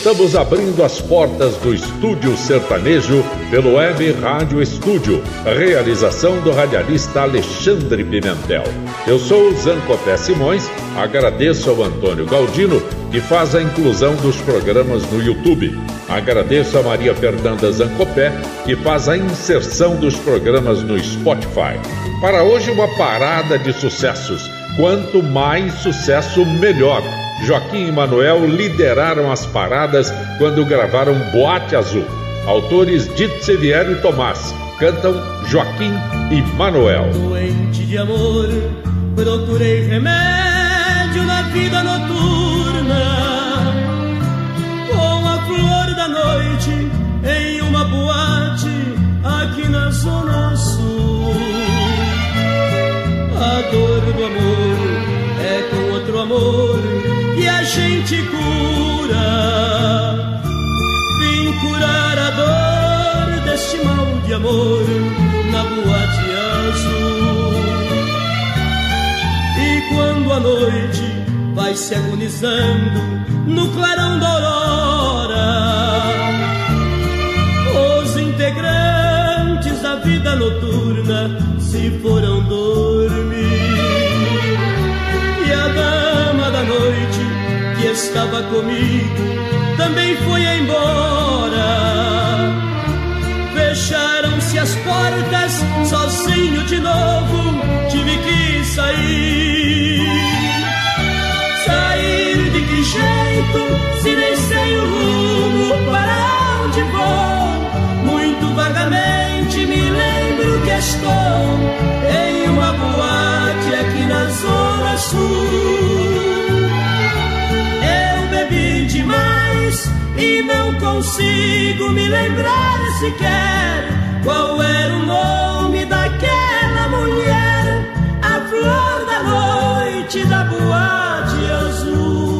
Estamos abrindo as portas do Estúdio Sertanejo pelo Web Rádio Estúdio, realização do radialista Alexandre Pimentel. Eu sou Zancopé Simões, agradeço ao Antônio Galdino, que faz a inclusão dos programas no YouTube. Agradeço a Maria Fernanda Zancopé, que faz a inserção dos programas no Spotify. Para hoje, uma parada de sucessos. Quanto mais sucesso, melhor. Joaquim e Manuel lideraram as paradas quando gravaram Boate Azul. Autores Dito Seviero e Tomás cantam Joaquim e Manuel. Doente de amor, procurei remédio na vida noturna. Com a flor da noite em uma boate aqui na Zona Sul. A dor do amor é com outro amor que a gente cura. Vim curar a dor deste mal de amor na boate azul. E quando a noite vai se agonizando no clarão da aurora, os integrantes da vida noturna se foram dormir. Estava comigo também foi embora. Fecharam-se as portas, sozinho de novo, tive que sair. Sair de que jeito, se nem sei o rumo para onde vou? Muito vagamente me lembro que estou em uma boate aqui na Zona Sul demais e não consigo me lembrar sequer qual era o nome daquela mulher, a flor da noite da boate azul.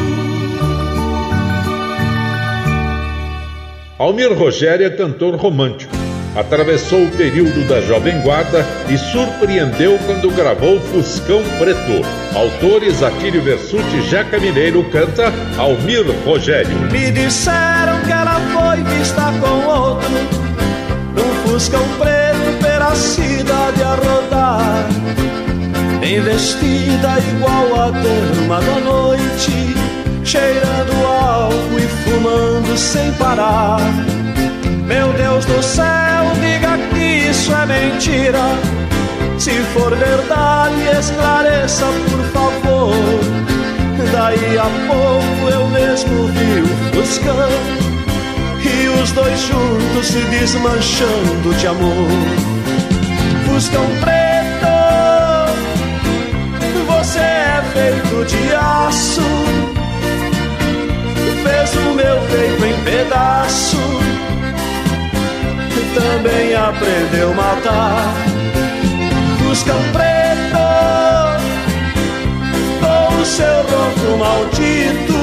Almir Rogério é cantor romântico. Atravessou o período da Jovem Guarda e surpreendeu quando gravou Fuscão Preto. Autores Atílio Versuti Jeca Mineiro canta Almir Rogério. Me disseram que ela foi vista com outro num Fuscão Preto pela cidade a rodar. Investida igual a turma da noite cheirando álcool e fumando sem parar. Meu Deus do céu, diga que isso é mentira. Se for verdade, esclareça, por favor. Daí a pouco eu mesmo vi o Fuscão e os dois juntos se desmanchando de amor. Fuscão preto, você é feito de aço, o meu peito em pedaço, também aprendeu a matar. Fuscão preto, com o seu ronco maldito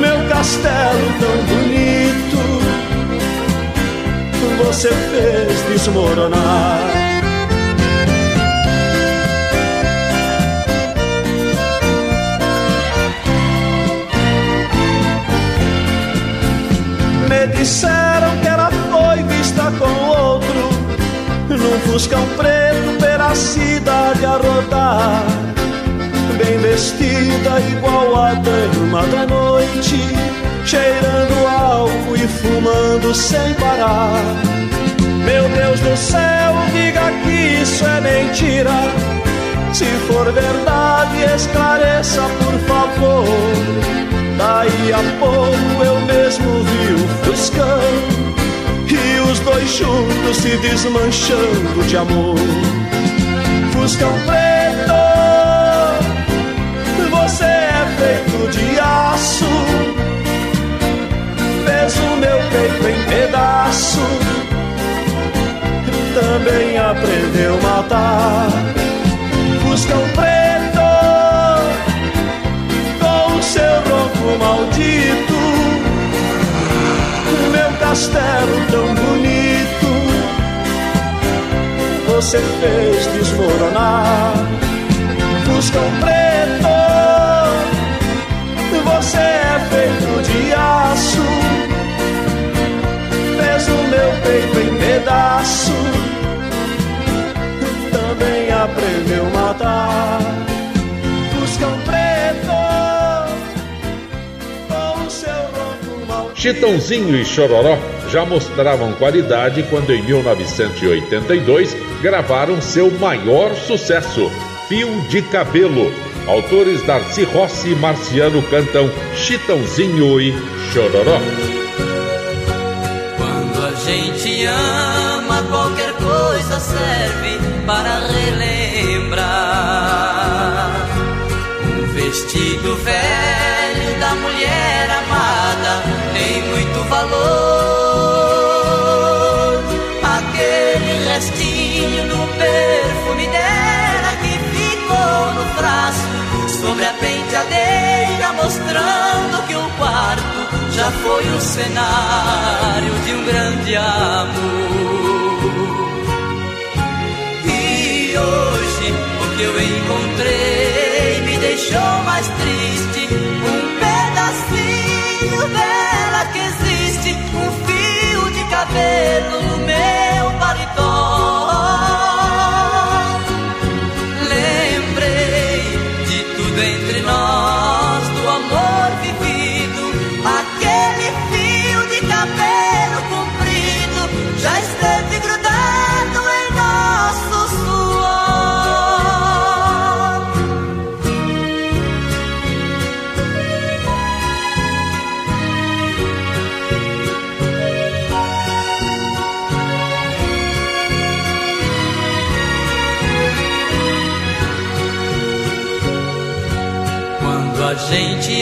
meu castelo tão bonito, você fez desmoronar. Disseram que ela foi vista com outro, num fuscão preto pela cidade a rodar bem vestida igual a dama da noite, cheirando álcool e fumando sem parar. Meu Deus do céu, diga que isso é mentira. Se for verdade, esclareça, por favor. Daí a pouco eu mesmo vi o Fuscão e os dois juntos se desmanchando de amor. Fuscão preto você é feito de aço, fez o meu peito em pedaço, também aprendeu a matar. Fuscão preto, ronco maldito, meu castelo tão bonito, você fez desmoronar. Fuscão preto. Você é feito de aço, fez o meu peito em pedaço, também aprendeu a matar. Chitãozinho e Chororó já mostravam qualidade quando em 1982 gravaram seu maior sucesso, Fio de Cabelo Autores Darcy Rossi e Marciano cantam Chitãozinho e Chororó. Quando a gente ama, qualquer coisa serve para relembrar. Um vestido velho da mulher amada muito valor. Aquele restinho do perfume dela que ficou no braço sobre a penteadeira, mostrando que o quarto já foi o cenário de um grande amor. E hoje o que eu encontrei me deixou mais triste. Cabelo no meu paletó.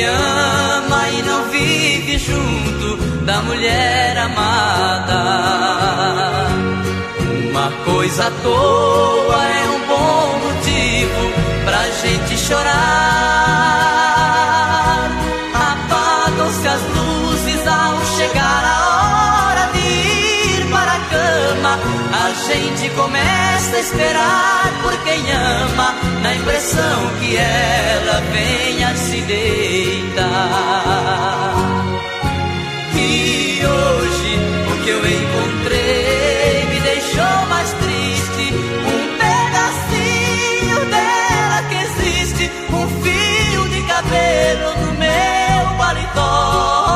Ama e não vive junto da mulher amada, uma coisa à toa é um começa a esperar por quem ama, na impressão que ela venha se deitar. E hoje o que eu encontrei me deixou mais triste. Um pedacinho dela que existe, um fio de cabelo no meu paletó.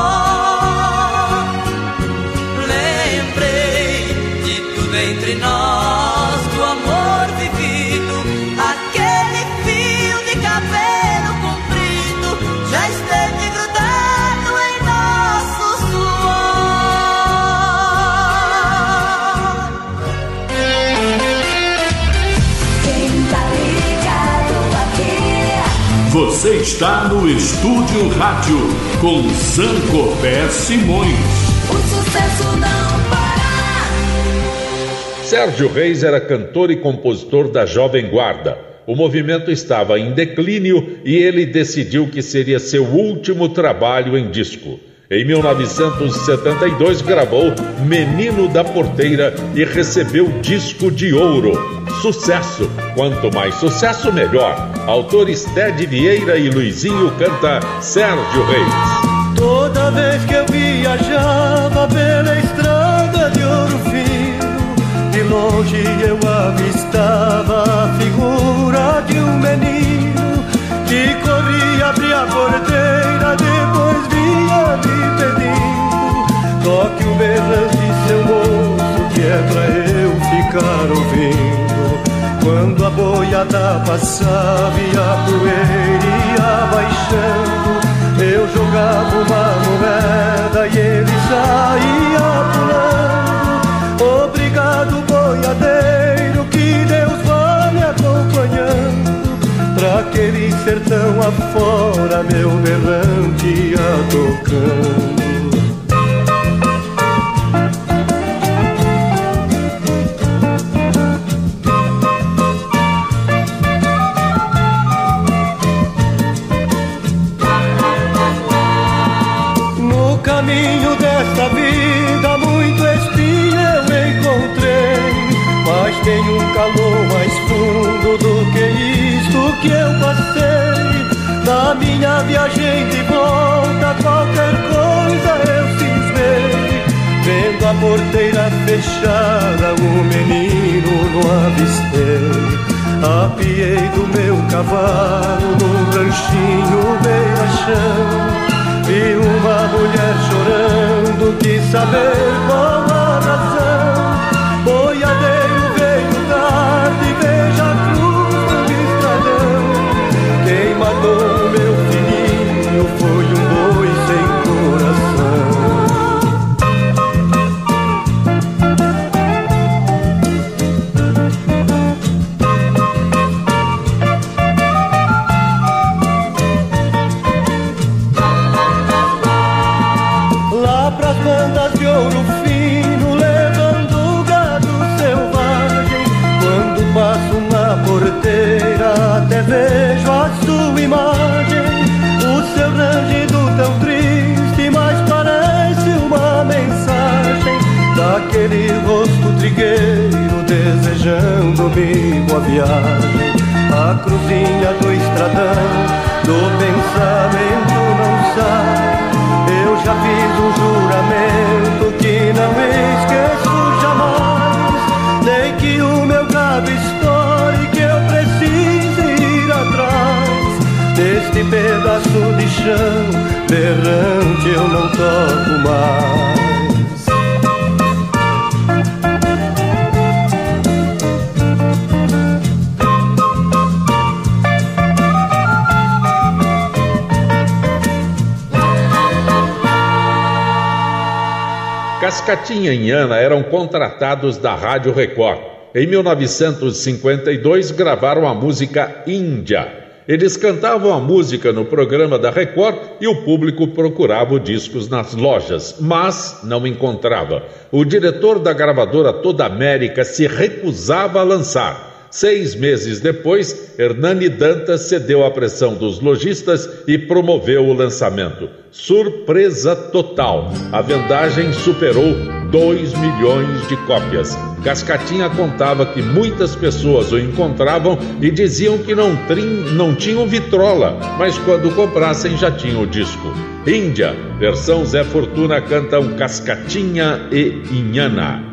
Você está no Estúdio Rádio com Zancopé Simões. O sucesso não para. Sérgio Reis era cantor e compositor da Jovem Guarda. O movimento estava em declínio e ele decidiu que seria seu último trabalho em disco. Em 1972 gravou Menino da Porteira e recebeu disco de ouro. Sucesso! Quanto mais sucesso, melhor. Autores Ted Vieira e Luizinho canta Sérgio Reis. Toda vez que eu viajava pela estrada de ouro fino, de longe eu avistava a figura de um menino que corria, abria a porteira, depois toque o berrante, seu moço, que é pra eu ficar ouvindo. Quando a boiada passava e a poeira ia baixando, eu jogava uma moeda e ele saía pulando. Obrigado, boiadeiro, que Deus vá me acompanhando. Pra aquele sertão afora, meu berrante ia tocando. Contratados da Rádio Record. Em 1952 gravaram a música Índia. Eles cantavam a música no programa da Record e o público procurava os discos nas lojas, mas não encontrava. O diretor da gravadora Toda América se recusava a lançar. Seis meses depois, Hernani Dantas cedeu à pressão dos lojistas e promoveu o lançamento. Surpresa total! A vendagem superou 2 milhões de cópias. Cascatinha contava que muitas pessoas o encontravam e diziam que não, trin- não tinham vitrola, mas quando comprassem já tinham o disco. Índia, versão Zé Fortuna cantam Cascatinha e Inhana.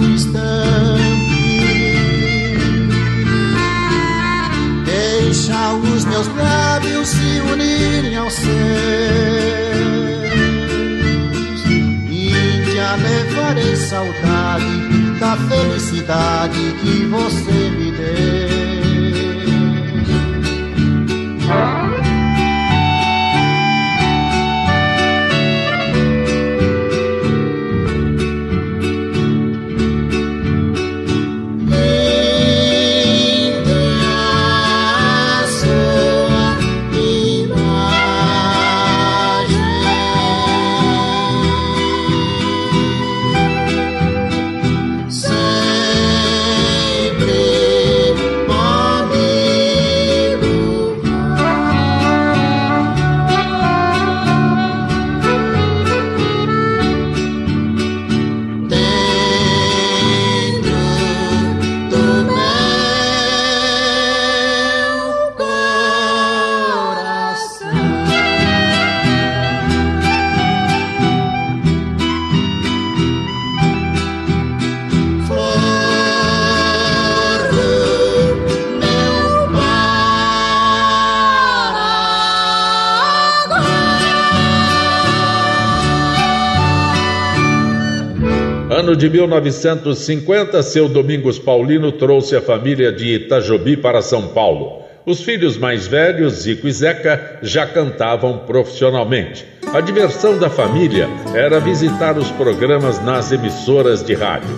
fuiste 1950, seu Domingos Paulino trouxe a família de Itajobi para São Paulo. Os filhos mais velhos, Zico e Zeca, já cantavam profissionalmente. A diversão da família era visitar os programas nas emissoras de rádio.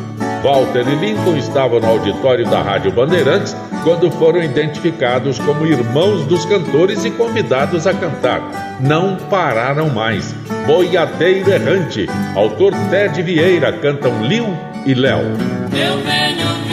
Walter e Lincoln estavam no auditório da Rádio Bandeirantes quando foram identificados como irmãos dos cantores e convidados a cantar. Não pararam mais. Boiadeiro Errante, autor Ted Vieira, cantam Lil e Léo. Eu venho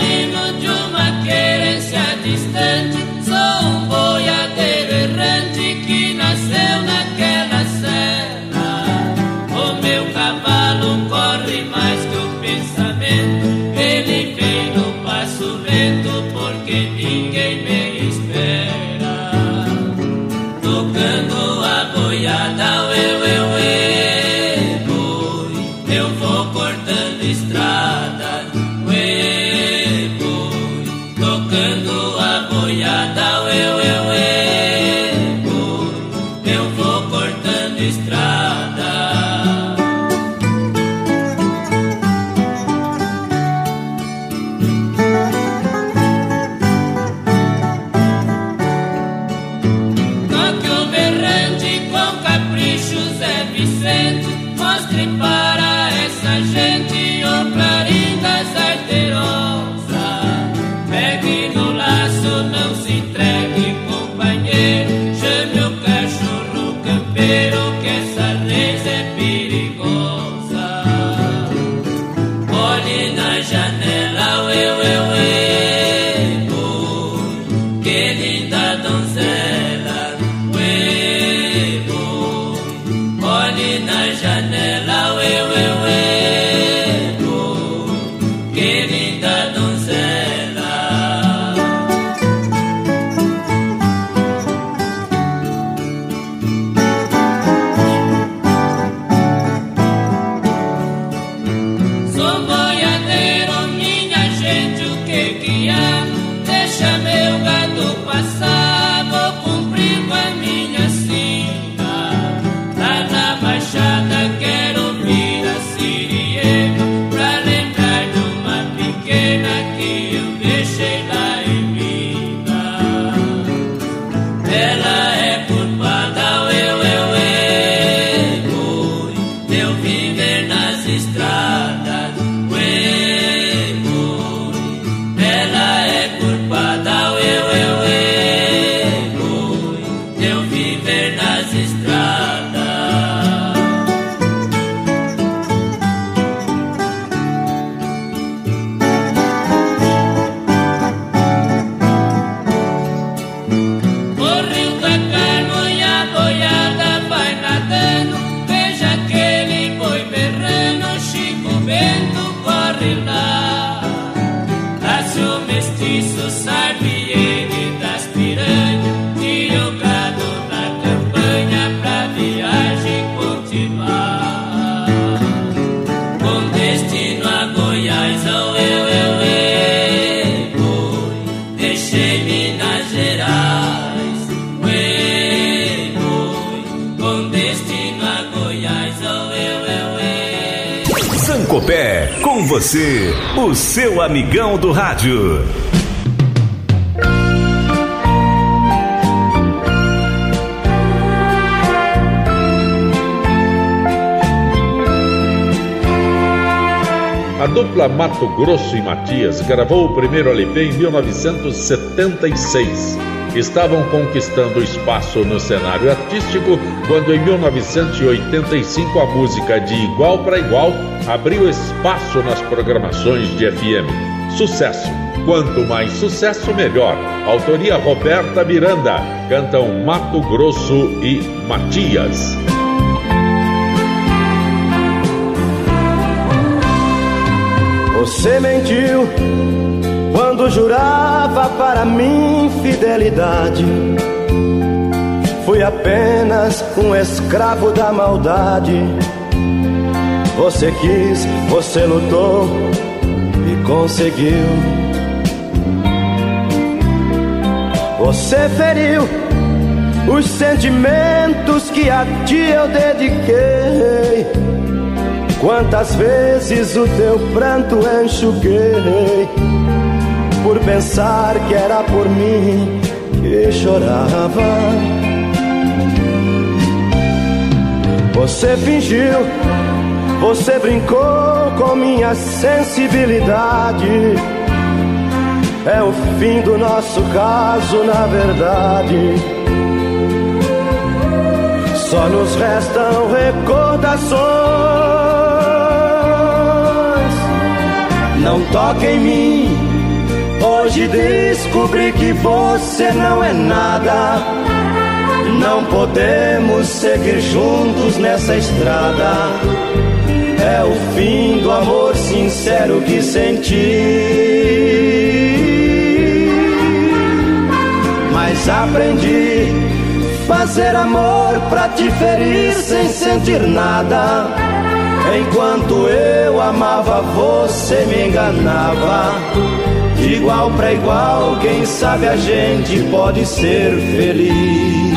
amigão do rádio. A dupla Mato Grosso e Matias gravou o primeiro LP em 1976. Estavam conquistando espaço no cenário artístico quando, em 1985, a música de igual para igual abriu espaço nas programações de FM. Sucesso! Quanto mais sucesso, melhor. Autoria Roberta Miranda. Cantam Mato Grosso e Matias. Você mentiu jurava para mim fidelidade. Fui apenas um escravo da maldade. Você quis, você lutou e conseguiu. Você feriu os sentimentos que a ti eu dediquei. Quantas vezes o teu pranto enxuguei Por pensar que era por mim que chorava. Você fingiu, você brincou com minha sensibilidade. É o fim do nosso caso, na verdade. Só nos restam recordações. Não toque em mim. Hoje descobri que você não é nada. Não podemos seguir juntos nessa estrada. É o fim do amor sincero que senti. Mas aprendi fazer amor pra te ferir sem sentir nada. Enquanto eu amava, você me enganava. De igual para igual, quem sabe a gente pode ser feliz.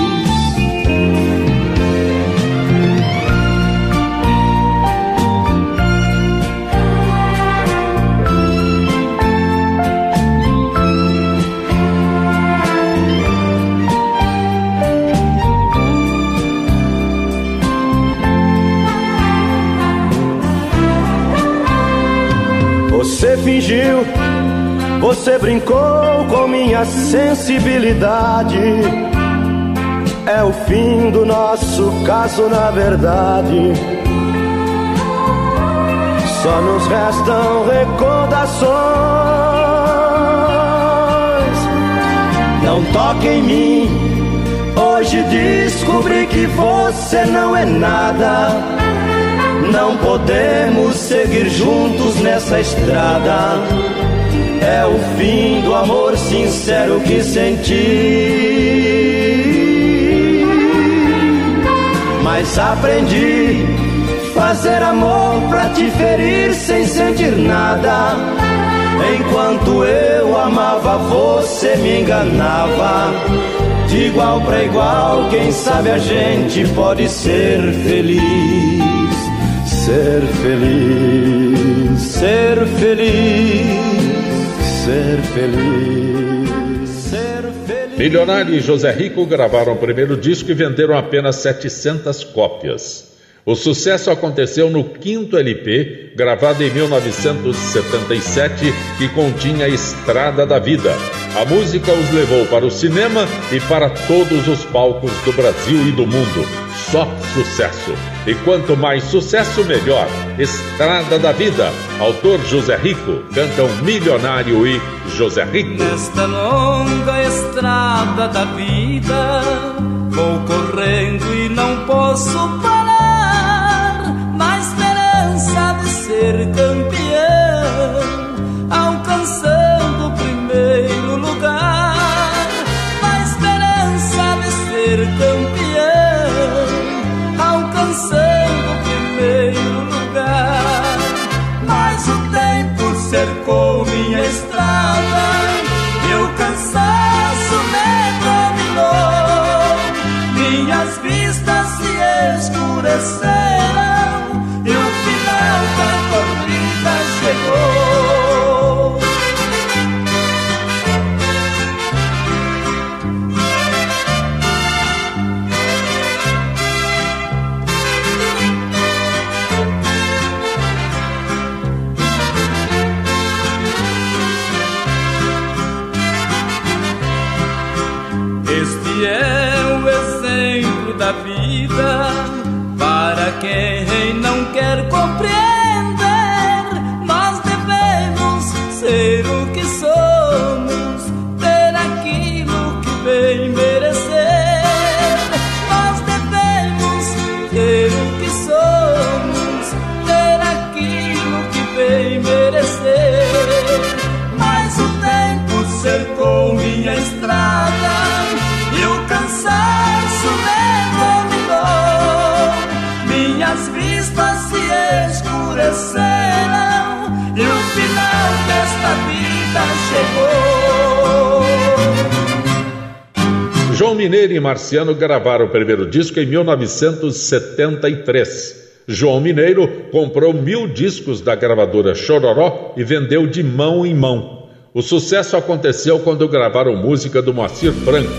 fingiu, você brincou com minha sensibilidade. É o fim do nosso caso, na verdade. Só nos restam recordações. Não toque em mim. Hoje descobri que você não é nada não podemos seguir juntos nessa estrada. É o fim do amor sincero que senti. Mas aprendi fazer amor pra te ferir sem sentir nada. Enquanto eu amava, você me enganava. De igual para igual, quem sabe a gente pode ser feliz. Ser feliz, ser feliz, ser feliz, ser feliz. Milionário e José Rico gravaram o primeiro disco e venderam apenas 700 cópias. O sucesso aconteceu no quinto LP, gravado em 1977, que continha Estrada da Vida. A música os levou para o cinema e para todos os palcos do Brasil e do mundo. Só sucesso. E quanto mais sucesso, melhor. Estrada da Vida. Autor José Rico. Cantam Milionário e José Rico. Nesta longa estrada da vida, vou correndo e não posso parar. Ser campeão, alcançando o primeiro lugar. Na esperança de ser campeão alcançando o primeiro lugar. Mas o tempo cercou minha estrada e o cansaço me dominou. Minhas vistas se escureceram Mineiro e Marciano gravaram o primeiro disco em 1973. João Mineiro comprou mil discos da gravadora Chororó e vendeu de mão em mão. O sucesso aconteceu quando gravaram música do Moacir Franco.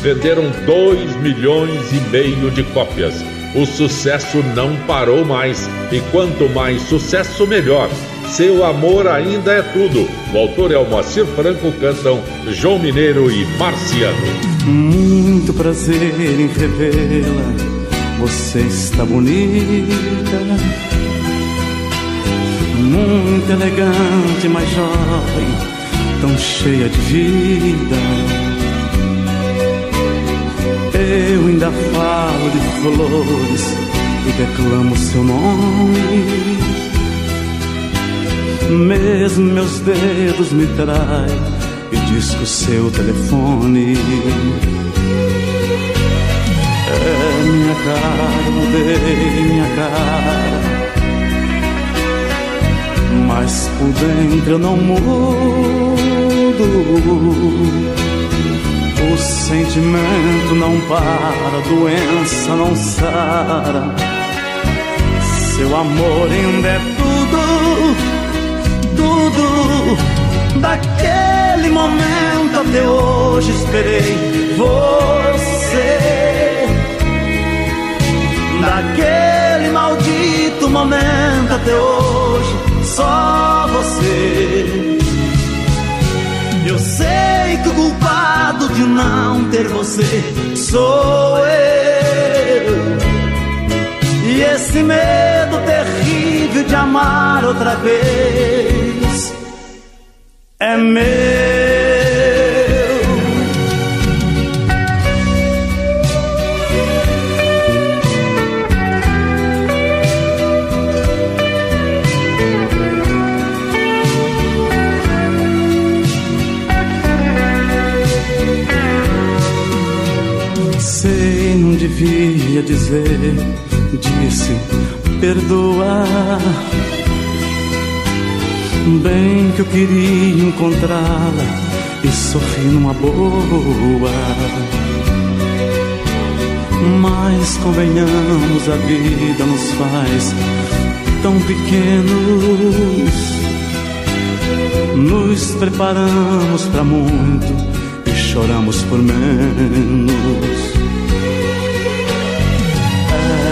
Venderam 2 milhões e meio de cópias. O sucesso não parou mais. E quanto mais sucesso, melhor. Seu amor ainda é tudo. O autor é o Moacir Franco, cantam João Mineiro e Marciano. Muito prazer em revê-la você está bonita, muito elegante, mas jovem, tão cheia de vida. Eu ainda falo de flores e declamo seu nome. Mesmo meus dedos me traem e disco seu telefone. É minha cara, mudei minha cara. Mas por dentro eu não mudo. O sentimento não para, a doença não sara. Seu amor ainda é tudo, tudo. Daquele momento até hoje esperei você Daquele maldito momento até hoje, só você. Eu sei que o culpado de não ter você sou eu. E esse medo terrível de amar outra vez é meu. Devia dizer, disse, perdoa. Bem que eu queria encontrá-la e sorrir numa boa. Mas convenhamos, a vida nos faz tão pequenos. Nos preparamos para muito e choramos por menos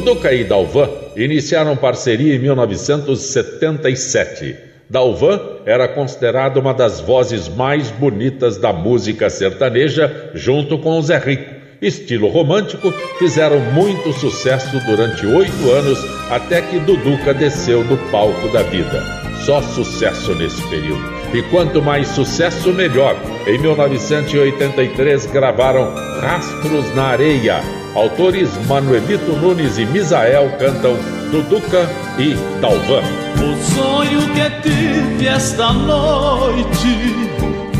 Duduca e Dalvan iniciaram parceria em 1977. Dalvan era considerado uma das vozes mais bonitas da música sertaneja, junto com o Zé Rico. Estilo romântico, fizeram muito sucesso durante oito anos até que Duduca desceu do palco da vida. Só sucesso nesse período. E quanto mais sucesso, melhor. Em 1983 gravaram Rastros na Areia, Autores Manuelito Nunes e Misael cantam Duduca e Dalvan. O sonho que tive esta noite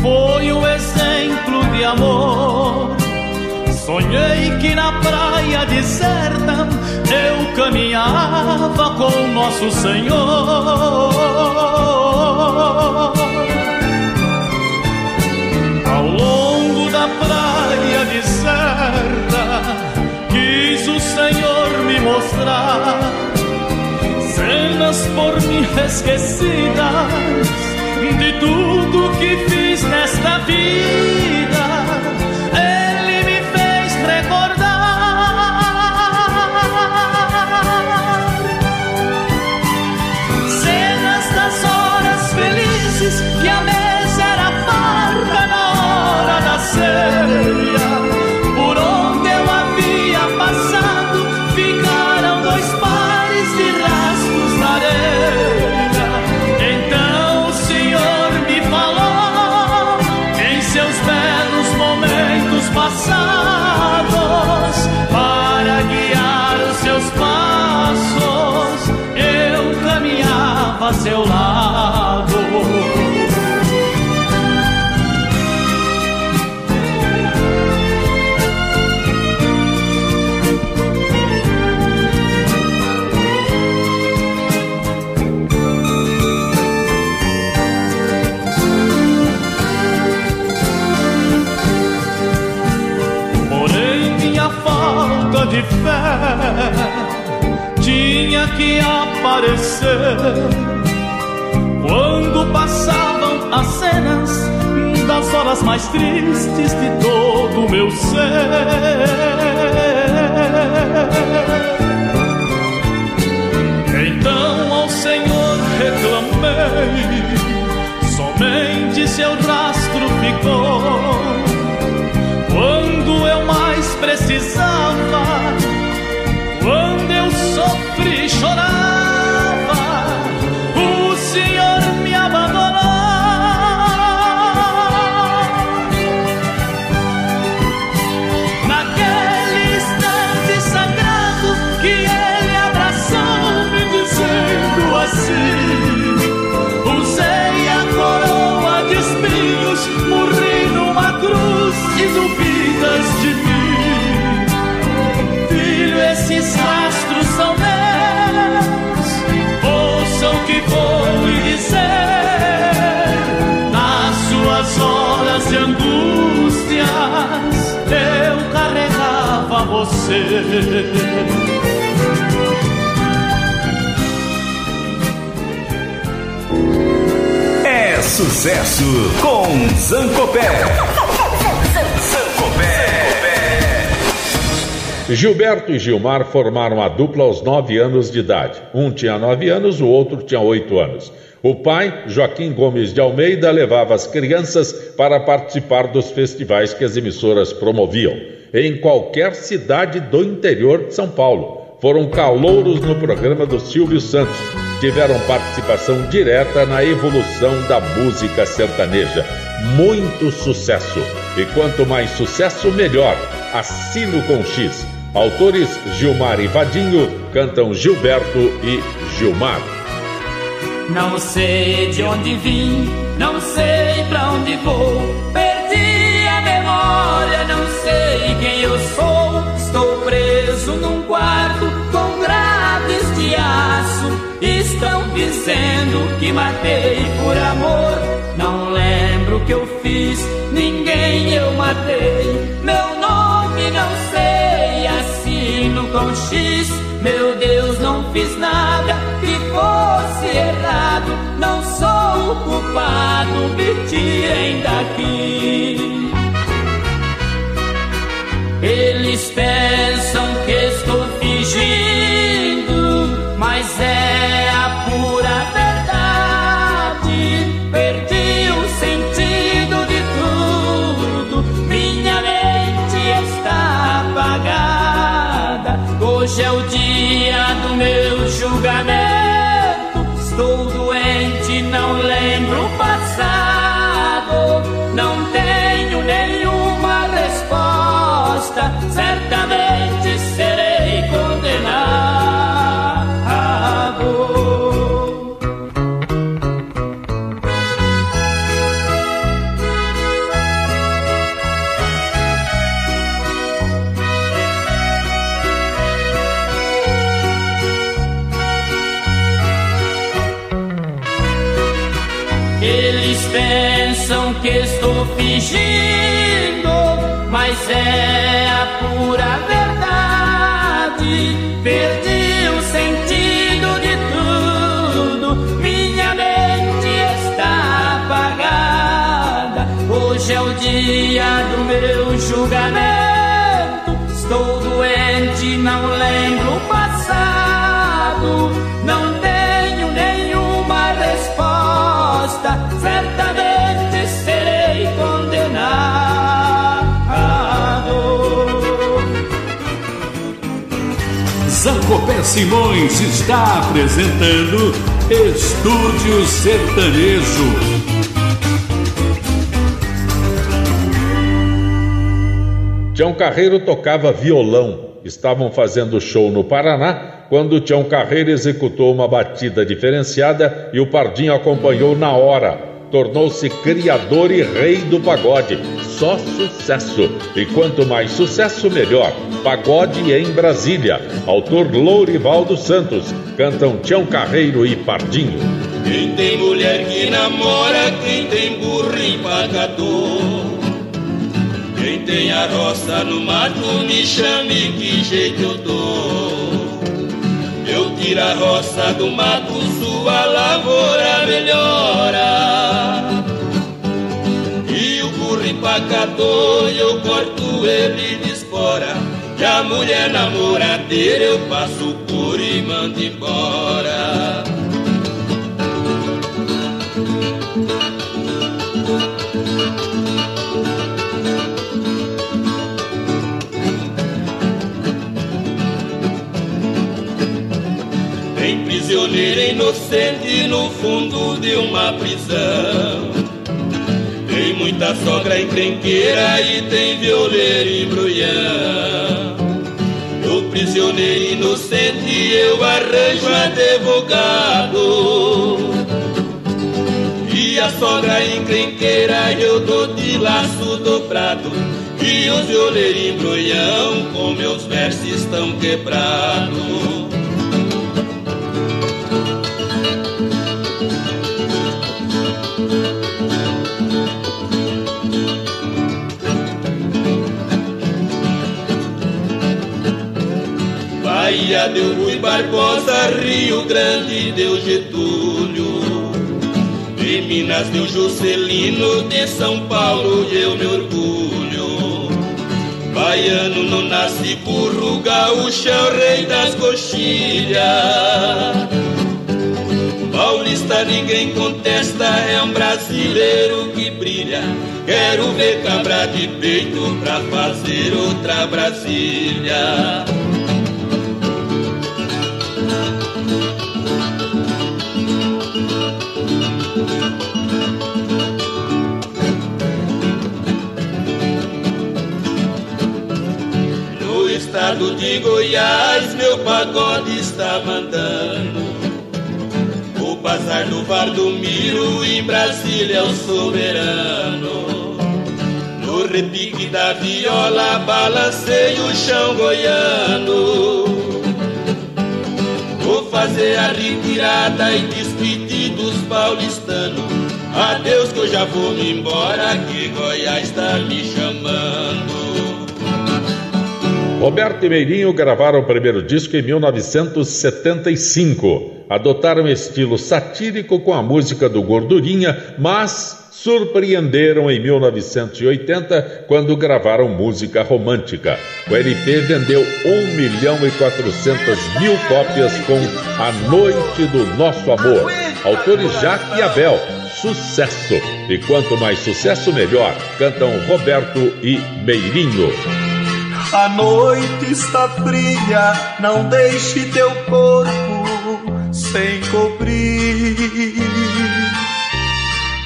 foi um exemplo de amor. Sonhei que na praia deserta eu caminhava com Nosso Senhor. Por mim esquecidas de tudo que fiz nesta vida. Que aparecer quando passavam as cenas das horas mais tristes de todo o meu ser. Então ao Senhor reclamei, somente seu rastro ficou quando eu mais precisava, quando eu você. É sucesso com Zancopé. Gilberto e Gilmar formaram a dupla aos nove anos de idade. Um tinha nove anos, o outro tinha oito anos. O pai, Joaquim Gomes de Almeida, levava as crianças para participar dos festivais que as emissoras promoviam, em qualquer cidade do interior de São Paulo. Foram calouros no programa do Silvio Santos. Tiveram participação direta na evolução da música sertaneja. Muito sucesso. E quanto mais sucesso, melhor. Assino com X. Autores Gilmar e Vadinho cantam Gilberto e Gilmar. Não sei de onde vim, não sei pra onde vou. Perdi dizendo que matei por amor. Não lembro o que eu fiz, ninguém eu matei. Meu nome não sei, assino com X. Meu Deus, não fiz nada que fosse errado. Não sou o culpado, me tirem daqui. Eles pensam nenhuma resposta. Certamente é a pura verdade. Perdi o sentido de tudo, minha mente está apagada. Hoje é o dia do meu julgamento. Estou doente, não lembro o passado. Zancopé Simões está apresentando Estúdio Sertanejo. Tião Carreiro tocava violão. Estavam fazendo show no Paraná quando Tião Carreiro executou uma batida diferenciada e o Pardinho acompanhou na hora. Tornou-se criador e rei do pagode. Só sucesso. E quanto mais sucesso, melhor. Pagode em Brasília. Autor Lourivaldo Santos. Cantam Tião Carreiro e Pardinho. Quem tem mulher que namora, quem tem burro empacador. Quem tem a roça no mato me chame que jeito eu dou. Eu tiro a roça do mato, sua lavoura melhora. E o burro empacador eu corto ele de espora. E a mulher namoradeira eu passo por e mando embora. Prisioneiro inocente no fundo de uma prisão. Tem muita sogra encrenqueira e tem violeiro e brulhão. O prisioneiro inocente eu arranjo advogado. E a sogra encrenqueira eu dou de laço dobrado. E os violeiros embrulhão com meus versos estão quebrados. Deu Rui Barbosa, Rio Grande deu Getúlio. De Minas deu Juscelino, de São Paulo eu me orgulho. Baiano não nasce burro, gaúcho é o rei das coxilhas. Paulista ninguém contesta, é um brasileiro que brilha. Quero ver cabra de peito pra fazer outra Brasília. Estado de Goiás, meu pagode está mandando. O bazar do Bar do Miro, em Brasília é o soberano. No repique da viola, balancei o chão goiano. Vou fazer a retirada e despedir dos paulistanos. Adeus que eu já vou me embora, que Goiás está me chamando. Roberto e Meirinho gravaram o primeiro disco em 1975. Adotaram estilo satírico com a música do Gordurinha, mas surpreenderam em 1980 quando gravaram música romântica. O LP vendeu 1 milhão e 400 mil cópias com A Noite do Nosso Amor. Autores Jaque e Abel. Sucesso! E quanto mais sucesso, melhor. Cantam Roberto e Meirinho. A noite está fria, não deixe teu corpo sem cobrir.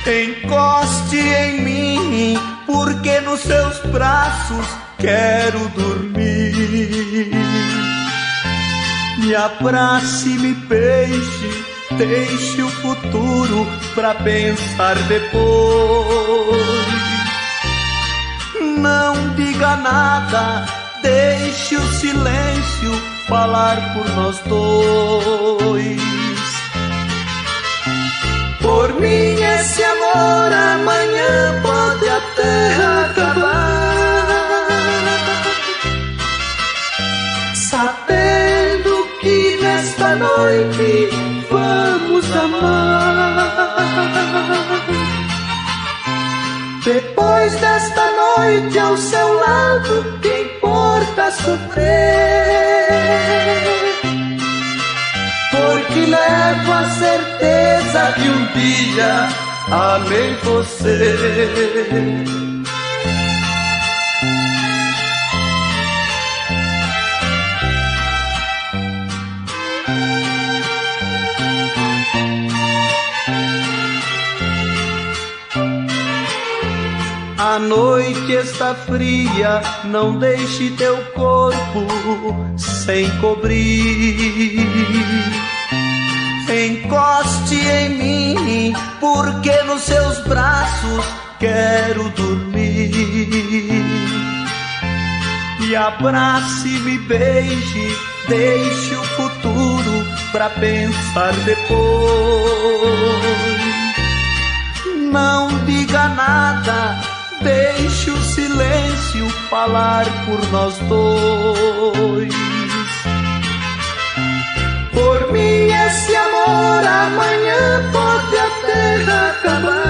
Encoste em mim, porque nos seus braços quero dormir. Me abrace, me beije, deixe o futuro pra pensar depois não diga nada, deixe o silêncio falar por nós dois. Por mim, esse amor amanhã pode até acabar. Sabendo que nesta noite Depois desta noite ao seu lado, que importa sofrer? Porque levo a certeza que um dia amei você. A noite está fria, não deixe teu corpo sem cobrir. Encoste em mim, porque nos seus braços quero dormir. Me abrace, me beije, deixe o futuro pra pensar depois. Não diga nada Deixe o silêncio falar por nós dois. Por mim, esse amor amanhã pode até acabar.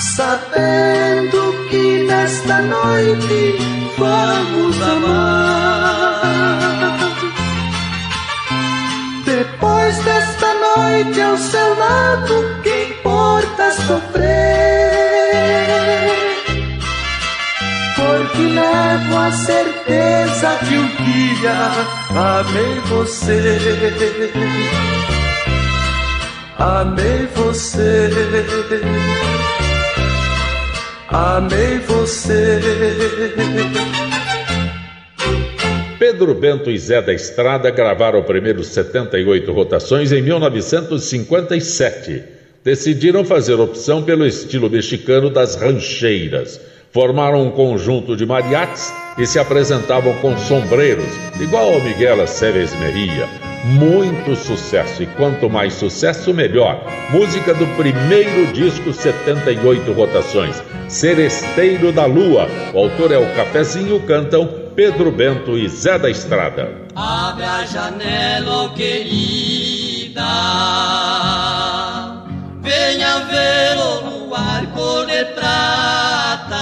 Sabendo que nesta noite vamos amar. Depois desta noite ao seu lado, sofrer, porque levo a certeza que um dia amei você. Amei você. Amei você. Pedro Bento e Zé da Estrada gravaram o primeiro 78 rotações em 1957 decidiram fazer opção pelo estilo mexicano das rancheiras. Formaram um conjunto de mariachis e se apresentavam com sombreiros, igual ao Miguel Aceves Merria. Muito sucesso, e quanto mais sucesso, melhor. Música do primeiro disco 78 rotações, Seresteiro da Lua. O autor é o Cafezinho, cantam Pedro Bento e Zé da Estrada. Abre a janela, querida venha ver o luar cor de prata,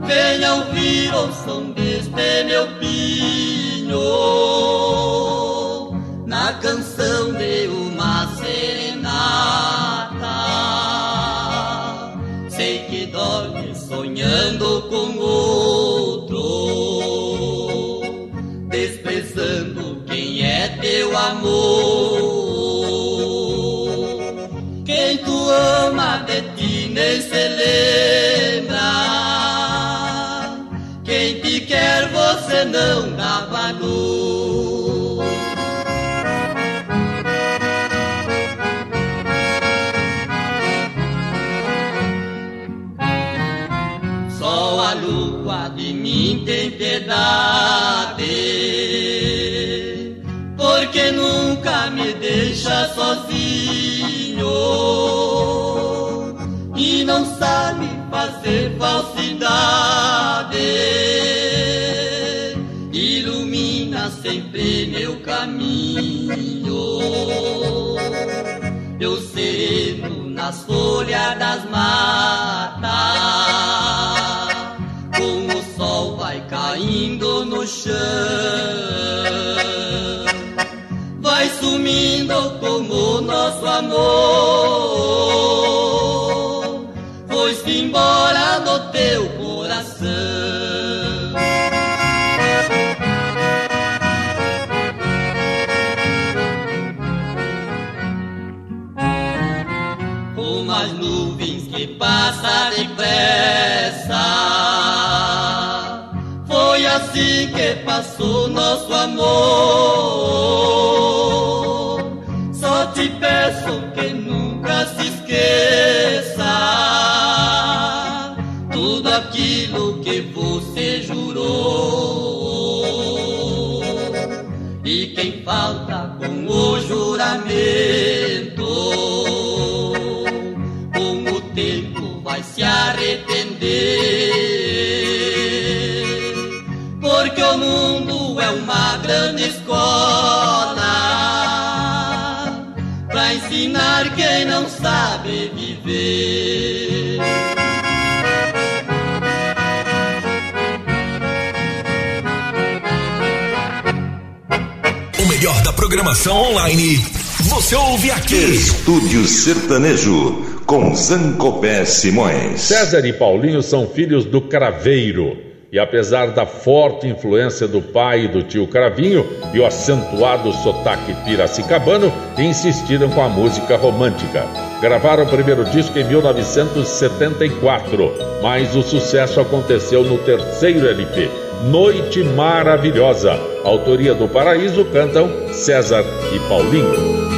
venha ouvir o som deste meu pinho, na canção de uma serenata. Sei que dorme sonhando com outro, desprezando quem é teu amor. Você não dá valor. Só a lua de mim tem piedade, porque nunca me deixa sozinho e não sabe fazer falsidade. Meu amor. Programação online. Você ouve aqui. Estúdio Sertanejo com Zancopé Simões. César e Paulinho são filhos do Craveiro. E apesar da forte influência do pai e do tio Cravinho e o acentuado sotaque piracicabano, insistiram com a música romântica. Gravaram o primeiro disco em 1974, mas o sucesso aconteceu no terceiro LP, Noite Maravilhosa. Autoria do Paraíso cantam César e Paulinho.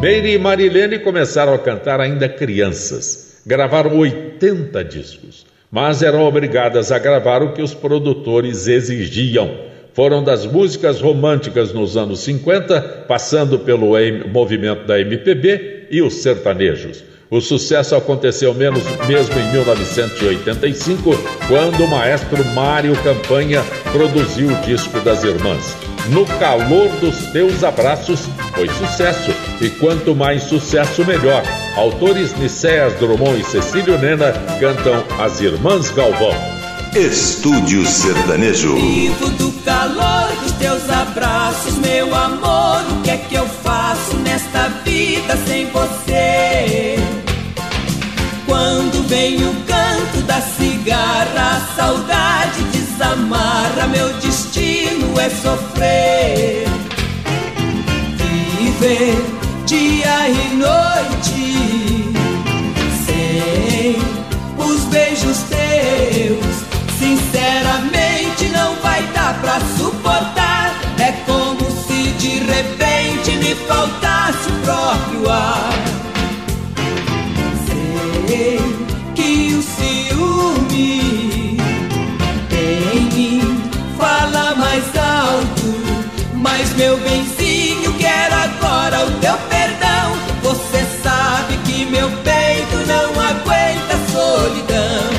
Meire e Marilene começaram a cantar ainda crianças. Gravaram 80 discos, mas eram obrigadas a gravar o que os produtores exigiam. Foram das músicas românticas nos anos 50, passando pelo movimento da MPB e os sertanejos. O sucesso aconteceu menos mesmo em 1985, quando o maestro Mário Campanha produziu o disco das irmãs. No calor dos teus abraços foi sucesso, e quanto mais sucesso, melhor. Autores Nicéas Drummond e Cecílio Nena cantam As Irmãs Galvão. Estúdio Sertanejo. Vivo do calor dos teus abraços, meu amor. O que é que eu faço nesta vida sem você? Quando vem o canto da cigarra, a saudade desamarra. Meu destino é sofrer, viver dia e noite sem os beijos teus. Sinceramente não vai dar pra suportar. É como se de repente me faltasse o próprio ar. Sei que o ciúme em mim fala mais alto. Mas meu benzinho, agora o teu perdão. Você sabe que meu peito não aguenta a solidão.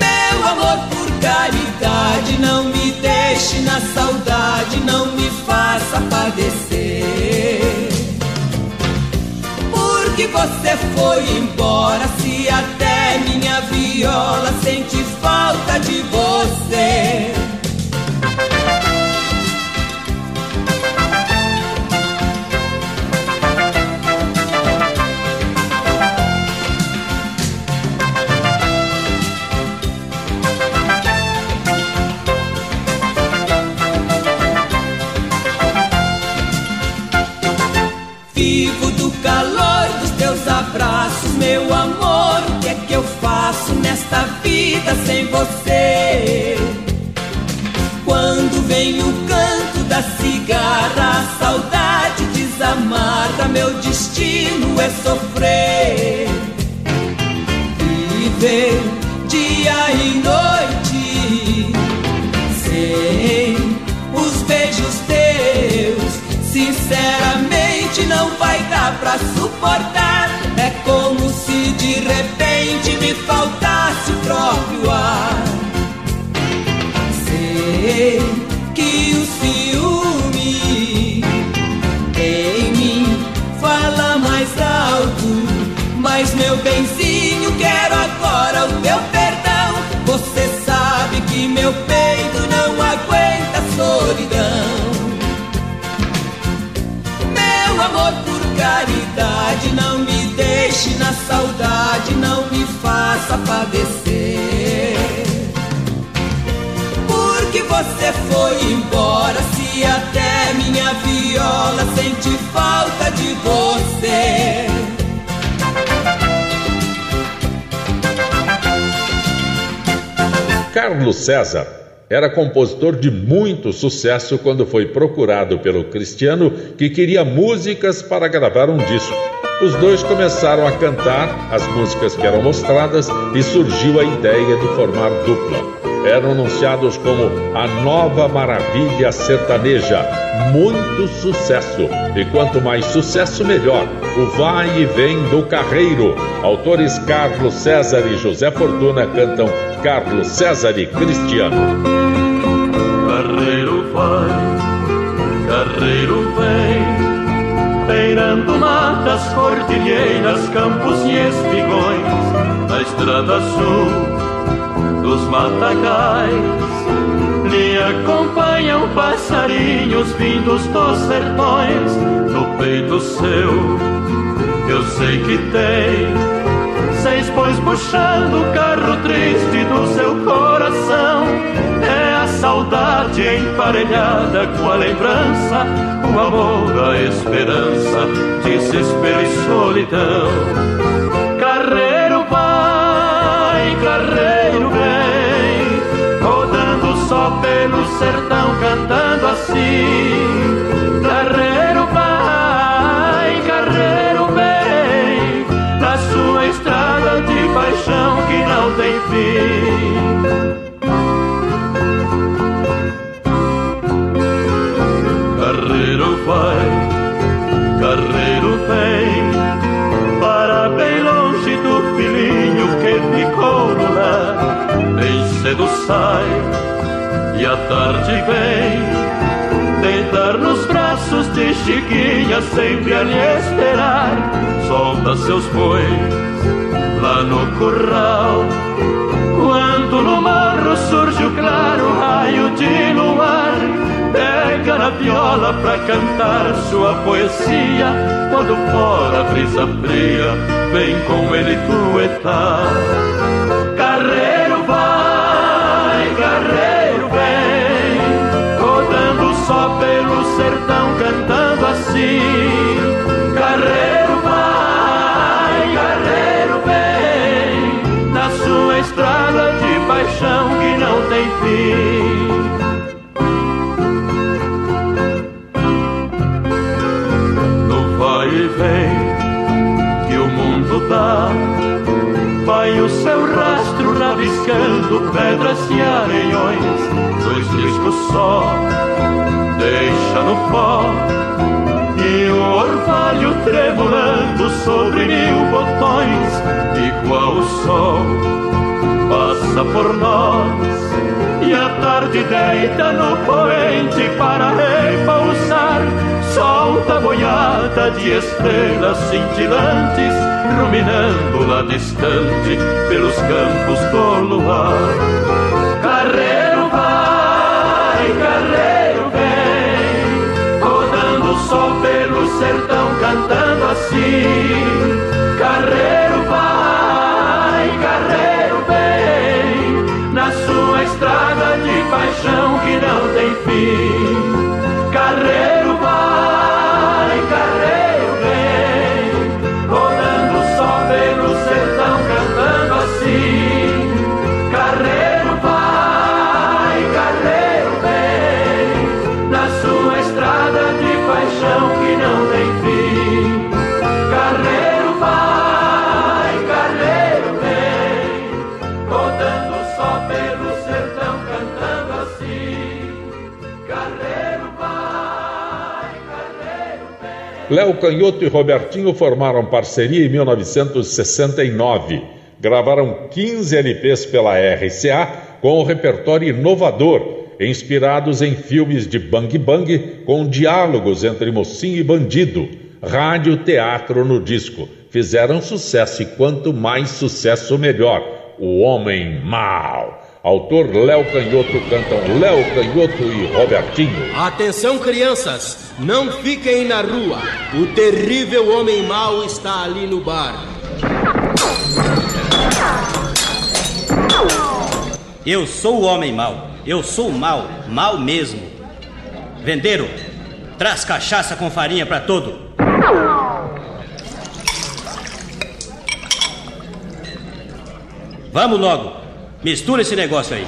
Meu amor, por caridade, não me deixe na saudade, não me faça padecer. Porque você foi embora, se até minha viola sente falta de você. Vivo do calor dos teus abraços, meu amor. O que é que eu faço nesta vida sem você? Quando vem o canto da cigarra, a saudade desamarra. Meu destino é sofrer, viver dia e noite suportar. É como se de repente me faltasse o próprio ar. Sei que o ciúme em mim fala mais alto. Mas meu benzinho, caridade, não me deixe na saudade, não me faça padecer. Porque você foi embora, se até minha viola sente falta de você. Carlos César era compositor de muito sucesso quando foi procurado pelo Cristiano, que queria músicas para gravar um disco. Os dois começaram a cantar as músicas que eram mostradas e surgiu a ideia de formar dupla. Eram anunciados como a nova maravilha sertaneja. Muito sucesso! E quanto mais sucesso, melhor. O vai e vem do carreiro. Autores Carlos César e José Fortuna cantam Carlos César e Cristiano. Carreiro vai, carreiro vem, beirando matas, cordilheiras, campos e espigões, na estrada sul dos matagais. Lhe acompanham passarinhos vindos dos sertões, no peito seu, eu sei que tem seis bois puxando o carro triste do seu coração. É a saudade emparelhada com a lembrança, o amor, a esperança, desespero e solidão. Carreiro vai, carreiro sertão, cantando assim. Carreiro vai, carreiro vem, na sua estrada de paixão que não tem fim. Carreiro vai, carreiro vem, para bem longe do filhinho que ficou no lar. Bem cedo sai e à tarde vem, deitar nos braços de Chiquinha, sempre a lhe esperar. Solta seus bois lá no curral. Quando no morro surge o claro raio de luar, pega na viola pra cantar sua poesia. Quando fora a brisa fria, vem com ele tuetar. Sertão, cantando assim. Carreiro vai, carreiro vem, na sua estrada de paixão que não tem fim. No vai e vem que o mundo dá, vai o seu rastro rabiscando pedras e areiões, dois riscos só, deixa no pó. E o orvalho tremulando sobre mil botões, igual o sol, passa por nós E a tarde deita no poente para repousar Solta boiada de estrelas cintilantes Ruminando lá distante pelos campos do luar Carreiro assim Léo Canhoto e Robertinho formaram parceria em 1969. Gravaram 15 LPs pela RCA com um repertório inovador, inspirados em filmes de Bang Bang, com diálogos entre mocinho e bandido. Rádio teatro no disco. Fizeram sucesso e quanto mais sucesso, melhor. O Homem Mal. Autor Léo Canhoto cantam Léo Canhoto e Robertinho. Atenção, crianças! Não fiquem na rua. O terrível homem mau está ali no bar. Eu sou o homem mau. Eu sou mau, mau mesmo. Vendeiro, traz cachaça com farinha para todo. Vamos logo. Mistura esse negócio aí.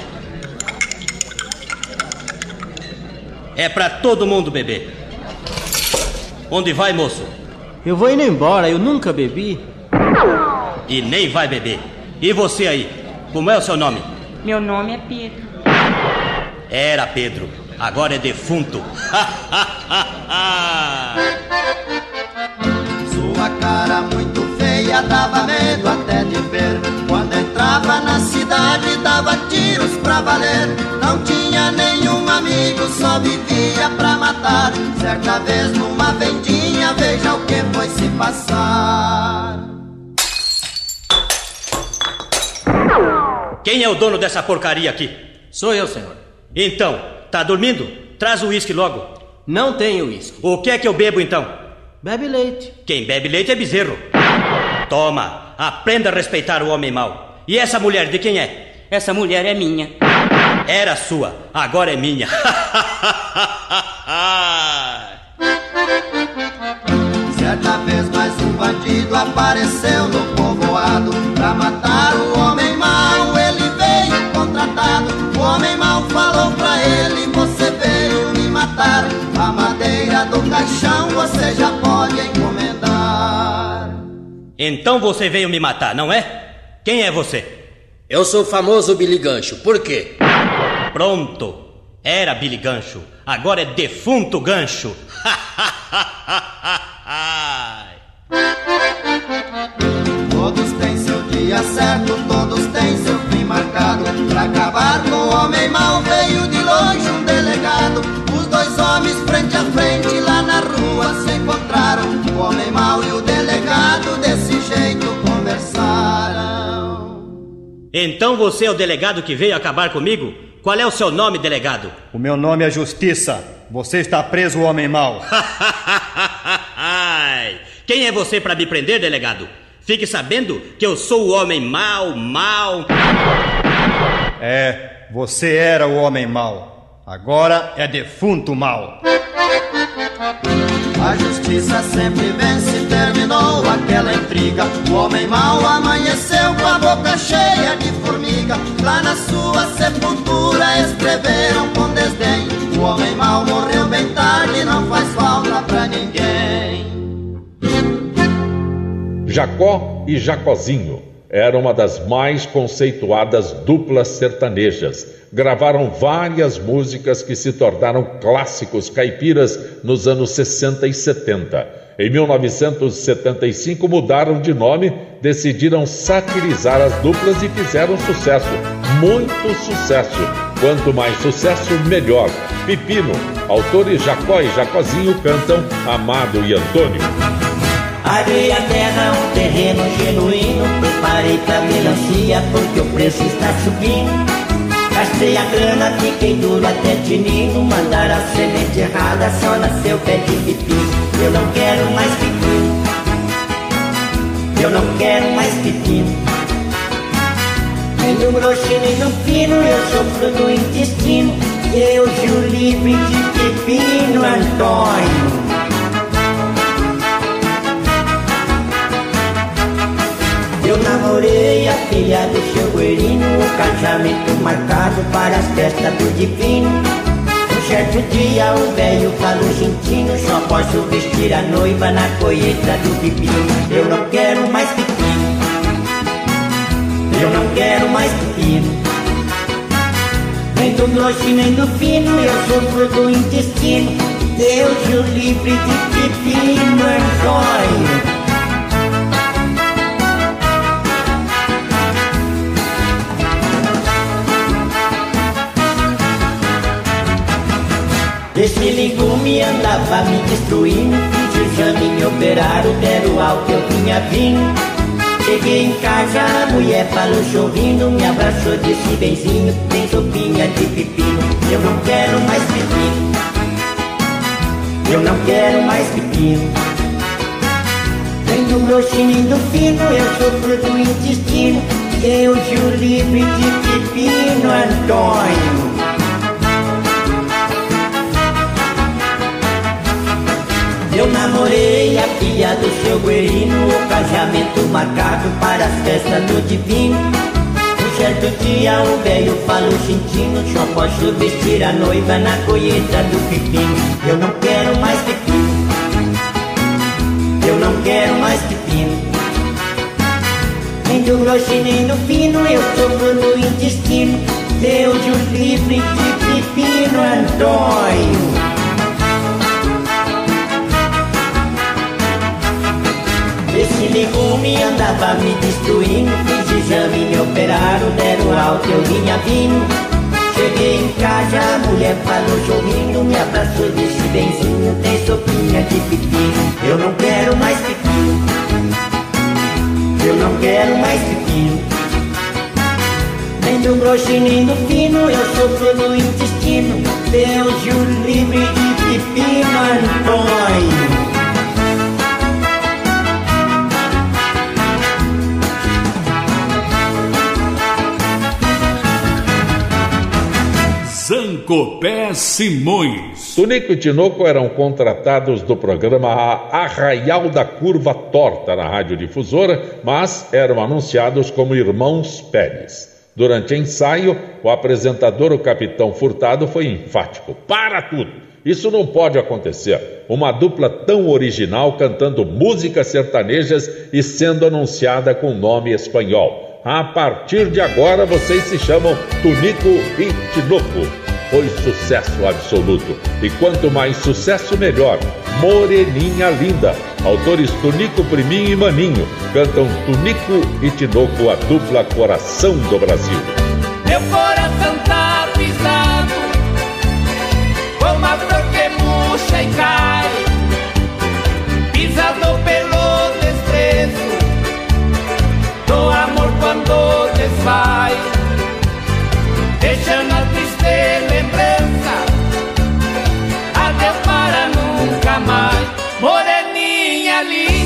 É para todo mundo beber. Onde vai, moço? Eu vou indo embora, eu nunca bebi. E nem vai beber. E você aí? Como é o seu nome? Meu nome é Pedro. Era Pedro. Agora é defunto. Sua cara muito feia dava medo até de ver. Entrava na cidade dava tiros pra valer. Não tinha nenhum amigo, só vivia pra matar. Certa vez numa vendinha, veja o que foi se passar. Quem é o dono dessa porcaria aqui? Sou eu, senhor. Então, tá dormindo? Traz o uísque logo. Não tenho uísque. O que é que eu bebo então? Bebe leite. Quem bebe leite é bezerro. Toma, aprenda a respeitar o homem mau. E essa mulher de quem é? Essa mulher é minha. Era sua, agora é minha. Certa vez mais um bandido apareceu no povoado Pra matar o homem mau, ele veio contratado O homem mau falou pra ele, você veio me matar A madeira do caixão você já pode encomendar Então você veio me matar, não é? Quem é você? Eu sou o famoso Billy Gancho. Por quê? Pronto. Era Billy Gancho. Agora é defunto Gancho. Todos têm seu dia certo, todos têm seu fim marcado Pra acabar com o homem mau veio de longe um delegado Os dois homens frente a frente lá na rua se encontraram O homem mau e o Então você é o delegado que veio acabar comigo? Qual é o seu nome, delegado? O meu nome é Justiça. Você está preso, homem mau. Quem é você para me prender, delegado? Fique sabendo que eu sou o homem mau, mau. É, você era o homem mau. Agora é defunto mau. A justiça sempre vence, terminou aquela intriga. O homem mau amanheceu com a boca cheia de formiga. Lá na sua sepultura escreveram com desdém. O homem mau morreu bem tarde, não faz falta pra ninguém. Jacó e Jacozinho era uma das mais conceituadas duplas sertanejas. Gravaram várias músicas que se tornaram clássicos caipiras nos anos 60 e 70. Em 1975 mudaram de nome, decidiram satirizar as duplas e fizeram sucesso, muito sucesso. Quanto mais sucesso, melhor. Pepino, autores Jacó e Jacozinho cantam Amado e Antônio. Areia, terra, um terreno genuíno. Preparei pra melancia porque o preço está subindo. Gastei a grana, fiquei duro até tinindo. Mandaram a semente errada, só nasceu pé de pepino Eu não quero mais pepino Eu não quero mais pepino Nem no grosso nem no fino, eu sofro do intestino. Deus o livre de pepino, Antônio Eu namorei a filha do seu O casamento marcado para as festas do divino. Um certo dia o velho falou sentindo Só posso vestir a noiva na colheita do pepino. Eu não quero mais pepino. Eu não quero mais pepino. Nem do grosso nem do fino Eu sofro do intestino. Deus o livre de pepino Esse legume andava me destruindo Fiz exame, me operaram, deram alto, eu vinha vindo. Cheguei em casa, a mulher falou sorrindo Me abraçou, disse benzinho, tem sopinha de pepino. Eu não quero mais pepino. Eu não quero mais pepino. Nem do grosso nem do fino, eu sofro do intestino. Deus o livre de pepino, Antônio Eu namorei a filha do seu guerino O casamento marcado para as festas do divino. Um certo dia o velho falou sentindo Só posso vestir a noiva na colheita do pepino. Eu não quero mais pepino. Eu não quero mais pepino. Nem do grosso nem do fino Eu sofro do intestino. Deus o livre de pepino Antônio Esse legume andava me destruindo. Fiz exame, me operaram, deram alta, eu vinha vindo. Cheguei em casa, a mulher falou sorrindo Me abraçou, disse benzinho, tem sopinha de pepino. Eu não quero mais pepino. Eu não quero mais pepino. Nem do grosso nem do fino, eu sofro no intestino. Deus o livre de pepino, Antônio Zancopé Simões. Tunico e Tinoco eram contratados do programa Arraial da Curva Torta na Rádio Difusora, mas eram anunciados como Irmãos Pérez. Durante ensaio, o apresentador, o capitão Furtado, foi enfático: Para tudo! Isso não pode acontecer. Uma dupla tão original cantando músicas sertanejas e sendo anunciada com nome espanhol. A partir de agora vocês se chamam Tunico e Tinoco. Foi sucesso absoluto. E quanto mais sucesso, melhor. Moreninha Linda. Autores Tunico, Priminho e Maninho. Cantam Tunico e Tinoco, a dupla Coração do Brasil. Meu coração tá pisado, como a e cai, pisado pelo Moreninha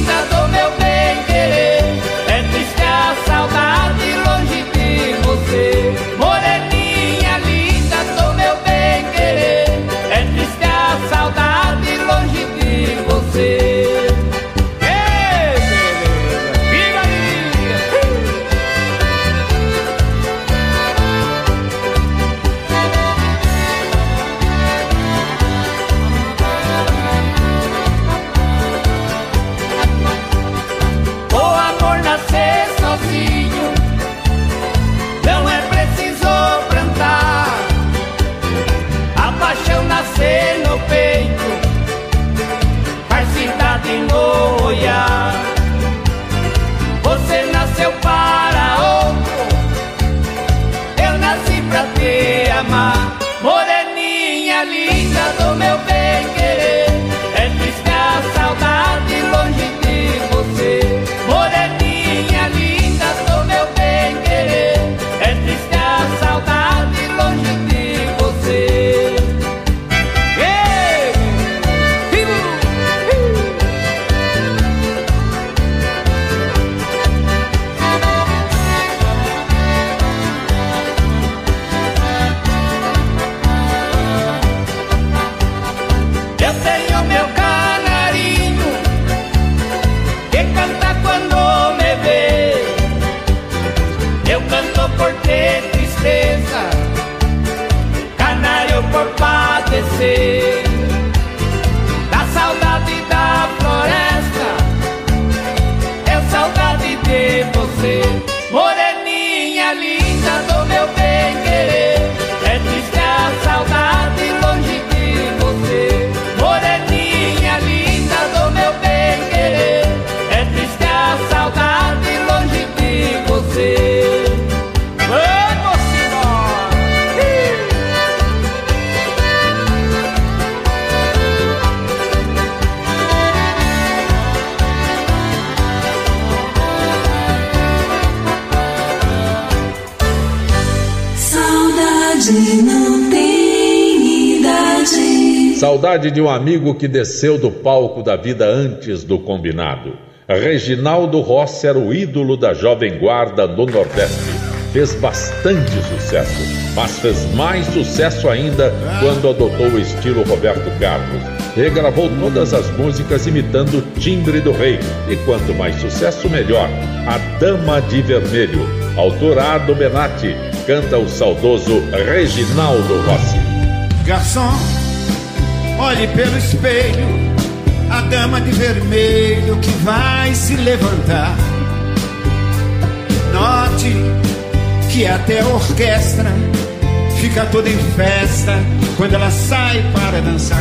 de um amigo que desceu do palco da vida antes do combinado. Reginaldo Rossi era o ídolo da jovem guarda do Nordeste. Fez bastante sucesso, mas fez mais sucesso ainda quando adotou o estilo Roberto Carlos. Regravou todas as músicas imitando o timbre do rei. E quanto mais sucesso, melhor. A Dama de Vermelho, autorado Benatti, canta o saudoso Reginaldo Rossi. Garçom Olhe pelo espelho, a dama de vermelho que vai se levantar. Note que até a orquestra fica toda em festa quando ela sai para dançar.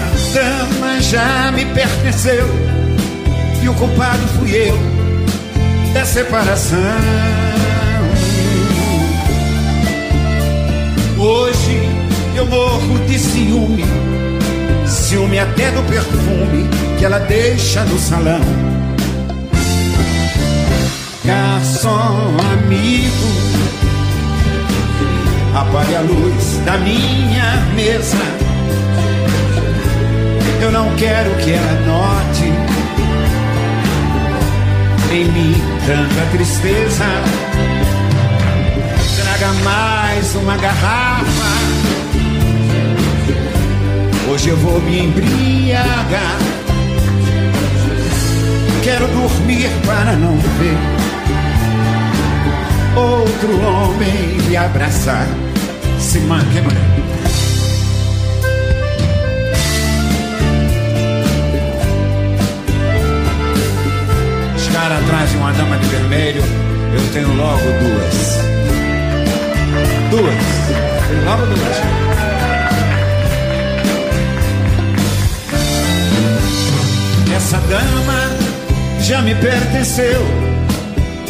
A dama já me pertenceu e o culpado fui eu da separação. Hoje eu morro de ciúme, ciúme até do perfume que ela deixa no salão. Garçom amigo, apague a luz da minha mesa. Eu não quero que ela note em mim tanta tristeza. Traga mais uma garrafa Hoje eu vou me embriagar. Quero dormir para não ver outro homem me abraçar. Se manque, Os caras atrás de uma dama de vermelho, eu tenho logo duas. Duas. Tenho logo duas. Essa dama já me pertenceu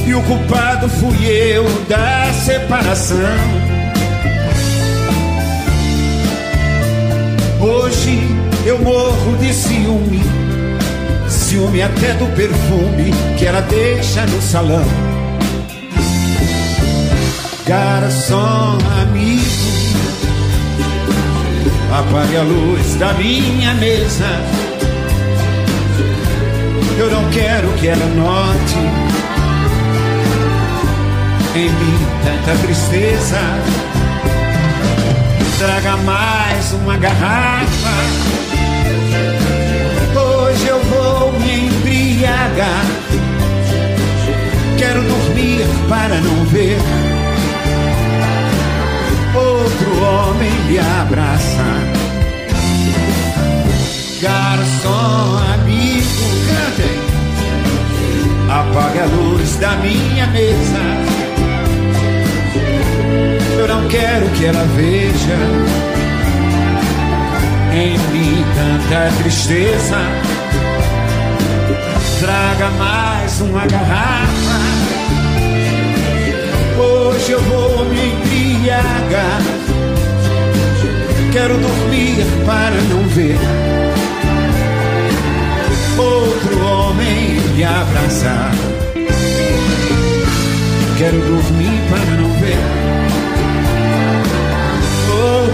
e o culpado fui eu da separação. Hoje eu morro de ciúme, ciúme até do perfume que ela deixa no salão. Garçom amigo, apague a luz da minha mesa eu não quero que ela note em mim tanta tristeza. Traga mais uma garrafa. Hoje eu vou me embriagar. Quero dormir para não ver outro homem me abraçar. Garçom amigo, cantem. Apague a luz da minha mesa. Eu não quero que ela veja em mim tanta tristeza. Traga mais uma garrafa. Hoje eu vou me embriagar Quero dormir para não ver outro homem me abraçar. Quero dormir para não ver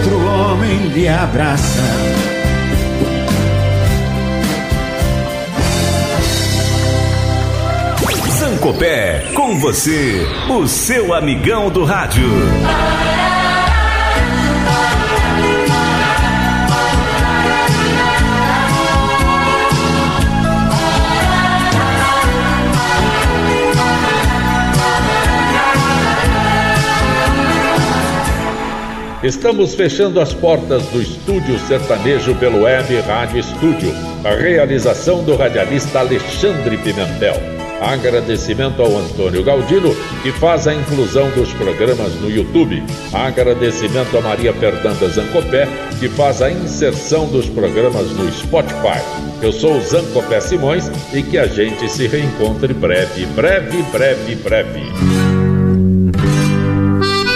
outro homem lhe abraçar. Sancopé, com você, o seu amigão do rádio. Estamos fechando as portas do Estúdio Sertanejo pelo Web Rádio Estúdio. A realização do radialista Alexandre Pimentel. Agradecimento ao Antônio Galdino, que faz a inclusão dos programas no YouTube. Agradecimento a Maria Fernanda Zancopé, que faz a inserção dos programas no Spotify. Eu sou o Zancopé Simões e que a gente se reencontre breve, breve, breve, breve.